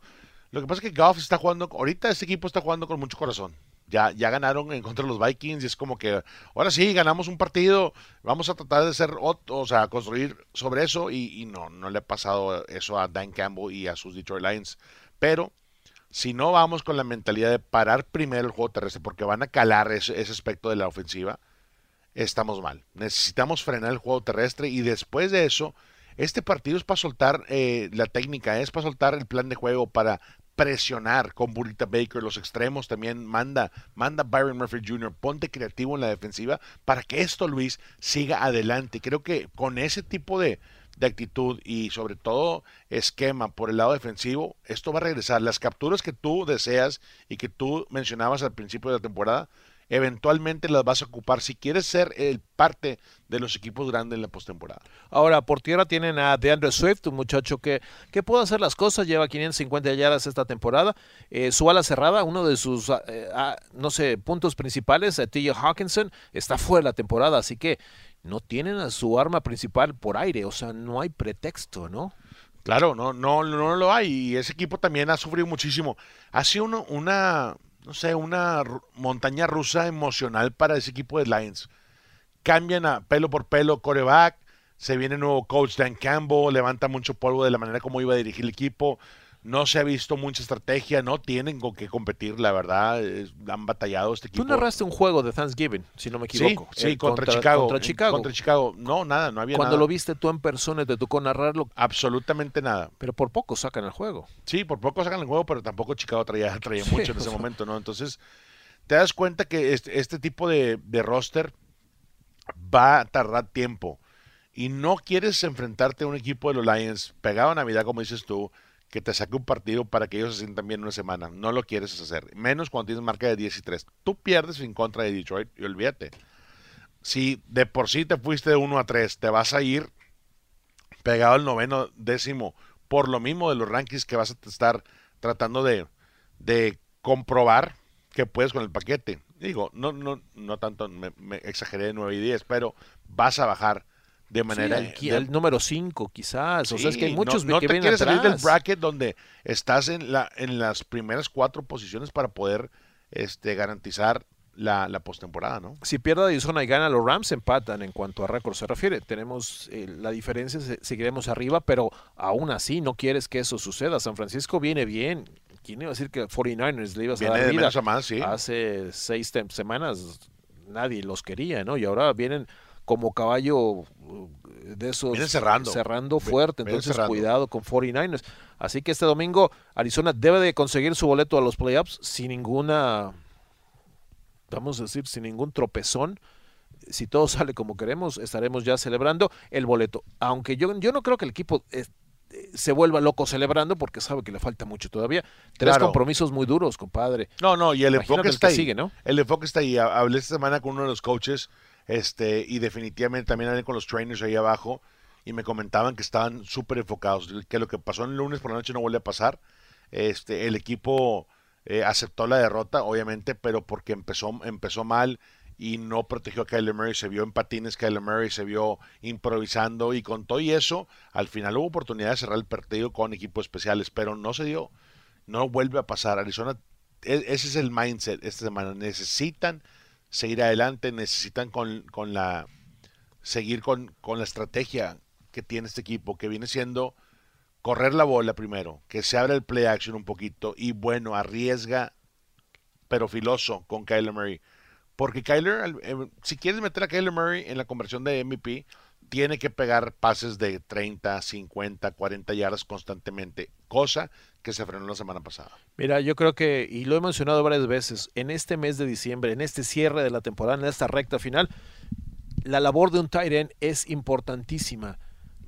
Lo que pasa es que Goff está jugando, ahorita este equipo está jugando con mucho corazón. Ya, ya ganaron en contra los Vikings y es como que ahora sí ganamos un partido, vamos a tratar de ser, o sea, construir sobre eso y, y no, no le ha pasado eso a Dan Campbell y a sus Detroit Lions. Pero si no vamos con la mentalidad de parar primero el juego terrestre porque van a calar ese, aspecto de la ofensiva, estamos mal. Necesitamos frenar el juego terrestre y después de eso, este partido es para soltar eh, la técnica, es para soltar el plan de juego, para presionar con Burita Baker, los extremos también manda, manda Byron Murphy Jr., ponte creativo en la defensiva para que esto, Luis, siga adelante. Creo que con ese tipo de, de actitud y sobre todo esquema por el lado defensivo, esto va a regresar. Las capturas que tú deseas y que tú mencionabas al principio de la temporada, eventualmente las vas a ocupar si quieres ser el parte de los equipos grandes en la postemporada. Ahora, por tierra tienen a DeAndre Swift, un muchacho que, que puede hacer las cosas, lleva 550 yardas esta temporada. Eh, su ala cerrada, uno de sus, eh, ah, no sé, puntos principales, T.J. Hawkinson, está fuera de la temporada, así que no tienen a su arma principal por aire, o sea, no hay pretexto, ¿no? Claro, no, no, no lo hay. Y ese equipo también ha sufrido muchísimo. Ha sido una, no sé, una montaña rusa emocional para ese equipo de Lions. Cambian a pelo por pelo coreback, se viene nuevo coach Dan Campbell, levanta mucho polvo de la manera como iba a dirigir el equipo. No se ha visto mucha estrategia, no tienen con qué competir, la verdad, han batallado este equipo. Tú narraste un juego de Thanksgiving, si no me equivoco. Sí, sí contra, Chicago, contra, Chicago. Contra Chicago. No, nada, no había Cuando lo viste tú en persona, te tocó narrarlo. Absolutamente nada. Pero por poco sacan el juego. Sí, por poco sacan el juego, pero tampoco Chicago traía, traía mucho en ese momento, ¿no? Entonces, te das cuenta que este, este tipo de, de roster va a tardar tiempo. Y no quieres enfrentarte a un equipo de los Lions pegado a Navidad, como dices tú, que te saque un partido para que ellos se sientan bien una semana. No lo quieres hacer. Menos cuando tienes marca de 10 y 3. Tú pierdes en contra de Detroit y olvídate. Si de por sí te fuiste de 1 a 3, te vas a ir pegado al noveno décimo por lo mismo de los rankings que vas a estar tratando de, de comprobar que puedes con el paquete. Digo, no, no, no tanto, me, me exageré de 9 y 10, pero vas a bajar de manera el, número 5 quizás o sea es que hay muchos no, que te quieres salir del bracket donde estás en la en las primeras cuatro posiciones para poder este garantizar la, la postemporada, ¿no? Si pierde Arizona y gana, los Rams empatan en cuanto a récord se refiere. Tenemos eh, la diferencia, seguiremos arriba, pero aún así no quieres que eso suceda. San Francisco viene bien. ¿Quién iba a decir que 49ers le ibas a dar vida? más, sí. Hace seis semanas nadie los quería, ¿no? Y ahora vienen como caballo de esos cerrando, cerrando fuerte, entonces cuidado con 49ers. Así que este domingo Arizona debe de conseguir su boleto a los playoffs sin ninguna, vamos a decir, sin ningún tropezón. Si todo sale como queremos, estaremos ya celebrando el boleto. Aunque yo, yo no creo que el equipo eh, se vuelva loco celebrando porque sabe que le falta mucho todavía. Tres compromisos muy duros, compadre. No, no, y el enfoque está ahí. Sigue, ¿no? El enfoque está ahí. Hablé esta semana con uno de los coaches este, y definitivamente también hablé con los trainers ahí abajo y me comentaban que estaban súper enfocados, que lo que pasó el lunes por la noche no vuelve a pasar. Este, el equipo eh, aceptó la derrota, obviamente, pero porque empezó, empezó mal y no protegió a Kyler Murray, se vio en patines, Kyler Murray se vio improvisando y con todo y eso, al final hubo oportunidad de cerrar el partido con equipos especiales, pero no se dio, no vuelve a pasar. Arizona, e, ese es el mindset esta semana, necesitan seguir adelante, necesitan con, con la seguir con, con, la estrategia que tiene este equipo, que viene siendo correr la bola primero, que se abra el play action un poquito y bueno, arriesga, pero filoso con Kyler Murray. Porque Kyler, eh, si quieres meter a Kyler Murray en la conversión de MVP, tiene que pegar pases de 30, 50, 40 yardas constantemente, cosa que se frenó la semana pasada. Mira, yo creo que, y lo he mencionado varias veces, en este mes de diciembre, en este cierre de la temporada, en esta recta final, la labor de un tight es importantísima.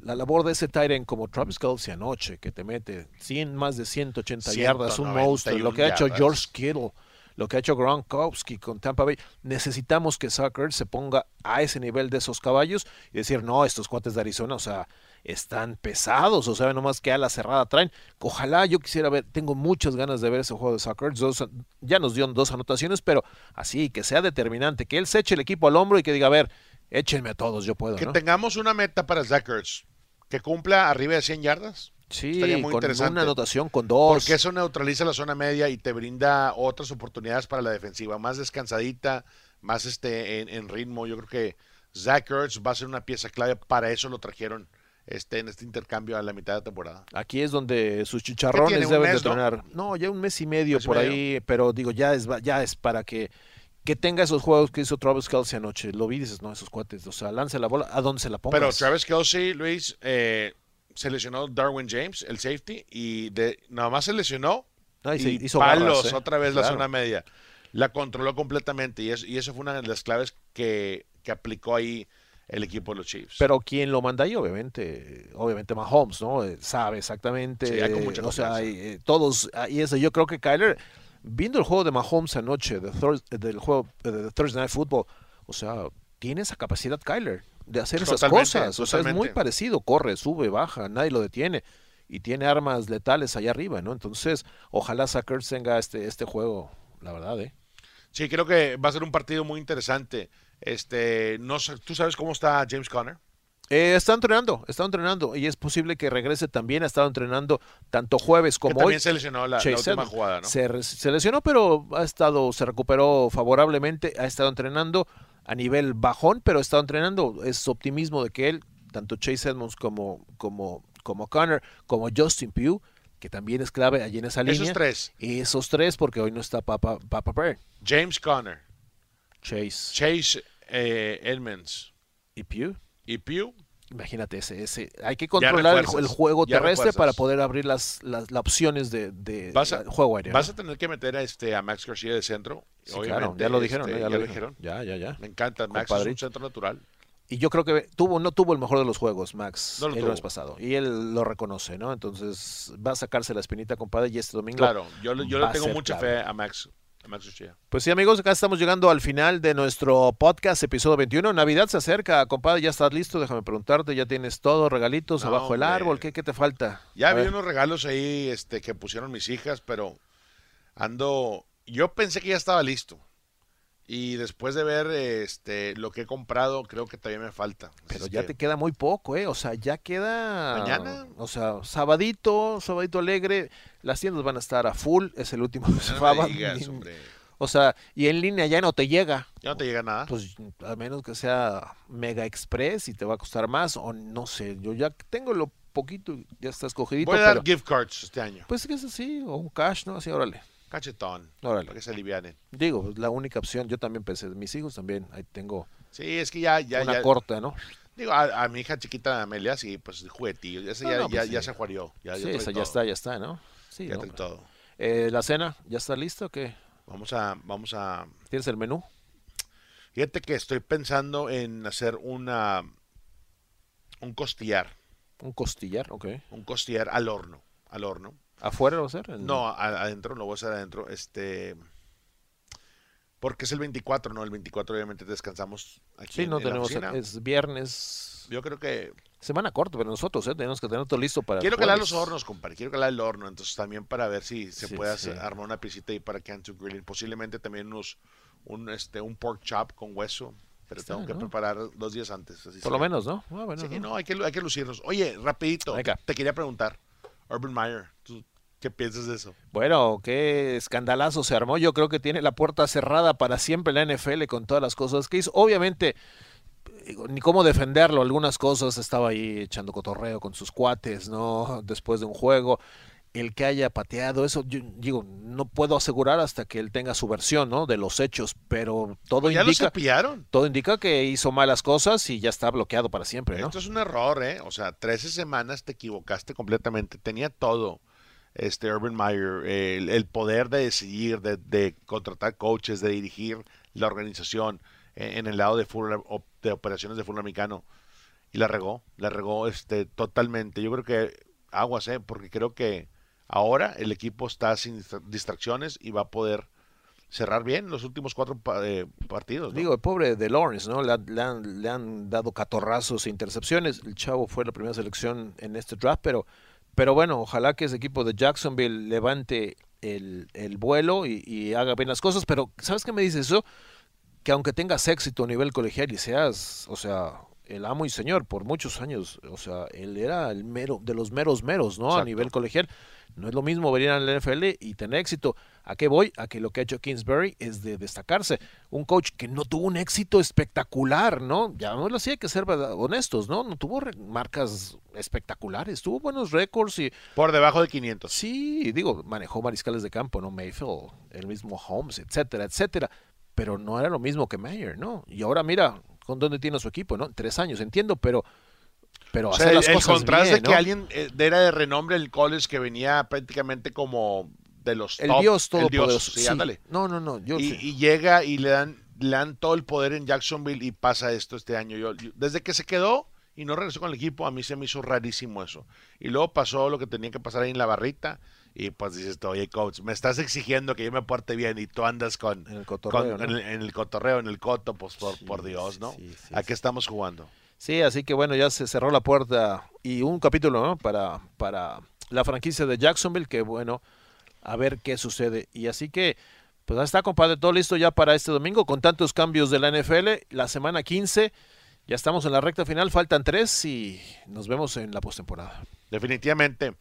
La labor de ese tight como Travis Kelsey anoche, que te mete 100, más de 180 yardas, un monstruo, lo que ha hecho George Kittle lo que ha hecho Gronkowski con Tampa Bay. Necesitamos que Zucker se ponga a ese nivel de esos caballos y decir, no, estos cuates de Arizona, o sea, están pesados, o sea, nomás que a la cerrada traen. Ojalá yo quisiera ver, tengo muchas ganas de ver ese juego de soccer. ya nos dio dos anotaciones, pero así, que sea determinante, que él se eche el equipo al hombro y que diga, a ver, échenme a todos, yo puedo. Que tengamos una meta para Zuckers, que cumpla arriba de 100 yardas. Sí, muy con una anotación con dos. Porque eso neutraliza la zona media y te brinda otras oportunidades para la defensiva, más descansadita, más este en, ritmo. Yo creo que Zach Ertz va a ser una pieza clave, para eso lo trajeron este, en este intercambio a la mitad de temporada. Aquí es donde sus chicharrones deben de tener. ¿no? ya un mes y medio por ahí, pero digo, ya es, ya es para que que tenga esos juegos que hizo Travis Kelsey anoche. Lo vi dices, no, esos cuates, o sea, lance la bola, ¿a dónde se la pongas? Pero Travis Kelsey, Luis, eh, se lesionó Darwin James, el safety, y de, nada más se lesionó y, hizo palos ¿eh? otra vez la zona media. La controló completamente y, y eso fue una de las claves que, que aplicó ahí el equipo de los Chiefs. Pero quien lo manda ahí, obviamente, obviamente Mahomes, ¿no? Eh, sabe exactamente. Sí, con mucha o sea, eh, todos, y eso, yo creo que Kyler, viendo el juego de Mahomes anoche, del juego de Thursday Night Football, o sea, tiene esa capacidad Kyler de hacer esas cosas. O sea, es muy parecido, corre, sube, baja, nadie lo detiene. Y tiene armas letales allá arriba, ¿no? Entonces, ojalá Sackers tenga este, este juego, la verdad, ¿eh? Sí, creo que va a ser un partido muy interesante. Este, no ¿Tú sabes cómo está James Conner? Eh, está entrenando, está entrenando y es posible que regrese también. Ha estado entrenando tanto jueves como también hoy. se lesionó la, última jugada, ¿no? Se, se, lesionó, pero ha estado, se recuperó favorablemente, ha estado entrenando a nivel bajón, pero ha estado entrenando. Es optimismo de que él, tanto Chase Edmonds como, como, como Connor, como Justin Pugh, que también es clave allí en esa línea. Esos tres. Esos tres, porque hoy no está Papa, Papa Bear. James Conner, Chase Chase eh, Edmonds y Pew. y Pugh. Imagínate ese, ese. Hay que controlar el, juego terrestre para poder abrir las, las, las opciones de, de Vas a- juego aéreo. Vas a tener que meter a este a Max García de centro. Sí, obviamente, claro, ya lo dijeron, este, ¿no? ya, ya lo dijeron. Ya, ya, ya. Me encanta. Max es un centro natural. Y yo creo que tuvo, no tuvo el mejor de los juegos, Max, No lo el tuvo. pasado. Y él lo reconoce, ¿no? Entonces va a sacarse la espinita, compadre, y este domingo. Claro, yo, le- yo le tengo mucha clave. fe a Max. Pues sí, amigos, acá estamos llegando al final de nuestro podcast, episodio 21. Navidad se acerca, compadre, ya estás listo, déjame preguntarte, ya tienes todo, regalitos No, abajo el hombre. árbol, ¿qué, qué te falta? Ya A vi ver. unos regalos ahí este, que pusieron mis hijas, pero ando. Yo pensé que ya estaba listo. Y después de ver este, lo que he comprado, creo que todavía me falta. Pero ya que- te queda muy poco, ¿eh? O sea, ya queda... ¿Mañana? O sea, sabadito, sabadito alegre, las tiendas van a estar a full, es el último no digas, ni- hombre. O sea, y en línea ya no te llega. Ya no te llega nada. Pues a menos que sea Mega Express y te va a costar más, o no sé, yo ya tengo lo poquito, ya está escogidito, Voy a dar pero... gift cards este año. Pues que es así, o un cash, ¿no? Así, órale. Cachetón. Órale. Para que se alivianen. Digo, es la única opción, yo también pensé, mis hijos también, ahí tengo Sí, es que ya, ya, una ya- corta, ¿no? Digo, a, a mi hija chiquita Amelia, sí, pues juguetillo. Ese No, ya, no, ya, pues ya sí. se juarió. Ya, sí, ya esa ya está, ya está, ¿no? Sí, Ya todo. Eh, la cena, ¿ya está lista o qué? Vamos a, vamos a. ¿Tienes el menú? Fíjate que estoy pensando en hacer una. Un costillar. Un costillar, ok. Un costillar al horno. Al horno. ¿Afuera lo va a hacer? El- No, a- adentro, lo voy a hacer adentro. Este. Porque es el 24, ¿no? El 24 obviamente descansamos aquí Sí, en, no en la tenemos, oficina. es viernes, Yo creo que semana corta, pero nosotros, ¿eh? Tenemos que tener todo listo para Quiero calar los hornos, compadre. Quiero calar el horno. Entonces también para ver si se Sí, puede sí. hacer- armar una piecita ahí para Cantu Grilling. Posiblemente también unos, un, este, un pork chop con hueso. Pero Está, tengo que ¿no? preparar dos días antes. así Por lo sea. menos, ¿no? Ah, bueno, Sí, ¿no? no, hay que, hay que lucirnos. Oye, rapidito. Venga. Te quería preguntar. Urban Meyer, ¿tú qué piensas de eso? Bueno, qué escandalazo se armó. Yo creo que tiene la puerta cerrada para siempre la NFL con todas las cosas que hizo. Obviamente, ni cómo defenderlo. Algunas cosas estaba ahí echando cotorreo con sus cuates, ¿no? Después de un juego. El que haya pateado, eso, yo digo, no puedo asegurar hasta que él tenga su versión, ¿no? De los hechos, pero todo ya lo indica, cepillaron. todo indica que hizo malas cosas y ya está bloqueado para siempre, ¿no? Esto es un error, ¿eh? O sea, 13 semanas te equivocaste completamente. Tenía todo. Este Urban Meyer, el, el poder de decidir, de, de contratar coaches, de dirigir la organización en, en el lado de, de operaciones de fútbol americano. Y la regó, la regó este, totalmente. Yo creo que aguas, ¿eh? Porque creo que ahora el equipo está sin distra- distracciones y va a poder cerrar bien los últimos cuatro eh, partidos. Digo, el pobre de Lawrence, ¿no? Le, le han, le han dado catorrazos e intercepciones. El chavo fue la primera selección en este draft, pero, pero bueno, ojalá que ese equipo de Jacksonville levante el, el vuelo y, haga bien las cosas. Pero, ¿sabes qué me dice eso? Que aunque tengas éxito a nivel colegial y seas, o sea, el amo y señor por muchos años, o sea, él era el mero, de los meros meros, ¿no? A nivel colegial. No es lo mismo venir a la NFL y tener éxito. ¿A qué voy? A que lo que ha hecho Kingsbury es de destacarse. Un coach que no tuvo un éxito espectacular, ¿no? Llamémoslo así, hay que ser honestos, ¿no? No tuvo marcas espectaculares, tuvo buenos récords y Por debajo de 500. sí, digo, manejó mariscales de campo, ¿no? Mayfield, el mismo Holmes, etcétera, etcétera. Pero no era lo mismo que Mayer, ¿no? Y ahora mira, ¿con dónde tiene su equipo, no? Tres años, entiendo, pero... Pero O sea, las el cosas contraste bien, que alguien eh, era de renombre el college que venía prácticamente como de los El top, Dios el todopoderoso. sí, sí. ándale. No, no, no. Yo Y, sí. y llega y le dan, le dan todo el poder en Jacksonville y pasa esto este año. Yo, yo- desde que se quedó y no regresó con el equipo, a mí se me hizo rarísimo eso. Y luego pasó lo que tenía que pasar ahí en la barrita. Y pues dices, tú, oye, coach, me estás exigiendo que yo me porte bien y tú andas con, En el con- cotorreo, ¿no? en, el, en el cotorreo, en el coto, pues por, Sí, por Dios, ¿no? sí, sí, ¿A qué estamos jugando? Sí, así que bueno, ya se cerró la puerta y un capítulo ¿no? para, para la franquicia de Jacksonville, que bueno, a ver qué sucede. Y así que, pues ahí está, compadre, todo listo ya para este domingo, con tantos cambios de la NFL, la semana 15, ya estamos en la recta final, faltan tres y nos vemos en la postemporada. Definitivamente.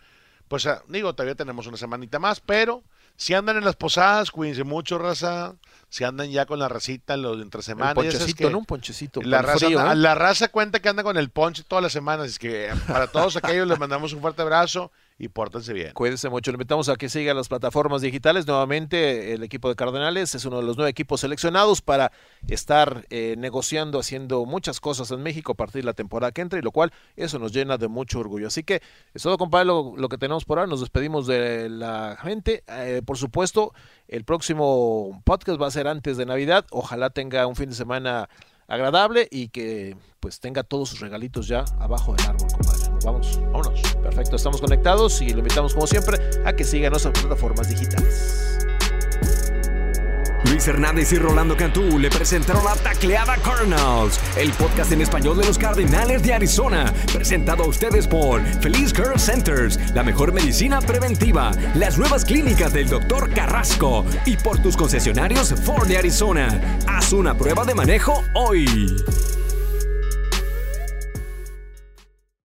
Pues ah, digo, todavía tenemos una semanita más, pero si andan en las posadas, cuídense mucho, raza. Si andan ya con la racita, los entre Un semana, ya sabes ponchecito, que ¿no? Un ponchecito. La raza, frío, ¿eh? la raza cuenta que anda con el ponche todas las semanas. Es que para todos aquellos les mandamos un fuerte abrazo y pórtense bien. Cuídense mucho. Le invitamos a que siga las plataformas digitales. Nuevamente, el equipo de Cardenales es uno de los nueve equipos seleccionados para estar eh, negociando, haciendo muchas cosas en México a partir de la temporada que entra, y lo cual eso nos llena de mucho orgullo. Así que es todo, compadre, lo, que tenemos por ahora. Nos despedimos de la gente. Eh, por supuesto, el próximo podcast va a ser antes de Navidad. Ojalá tenga un fin de semana agradable y que pues tenga todos sus regalitos ya abajo del árbol, compadre. Vamos. Vámonos. Perfecto, estamos conectados y lo invitamos como siempre a que siga nuestras plataformas digitales. Luis Hernández y Rolando Cantú le presentaron la Tacleada Cardinals, el podcast en español de los Cardenales de Arizona, presentado a ustedes por Feliz Care Centers, la mejor medicina preventiva, las nuevas clínicas del Dr. Carrasco y por tus concesionarios Ford de Arizona. Haz una prueba de manejo hoy.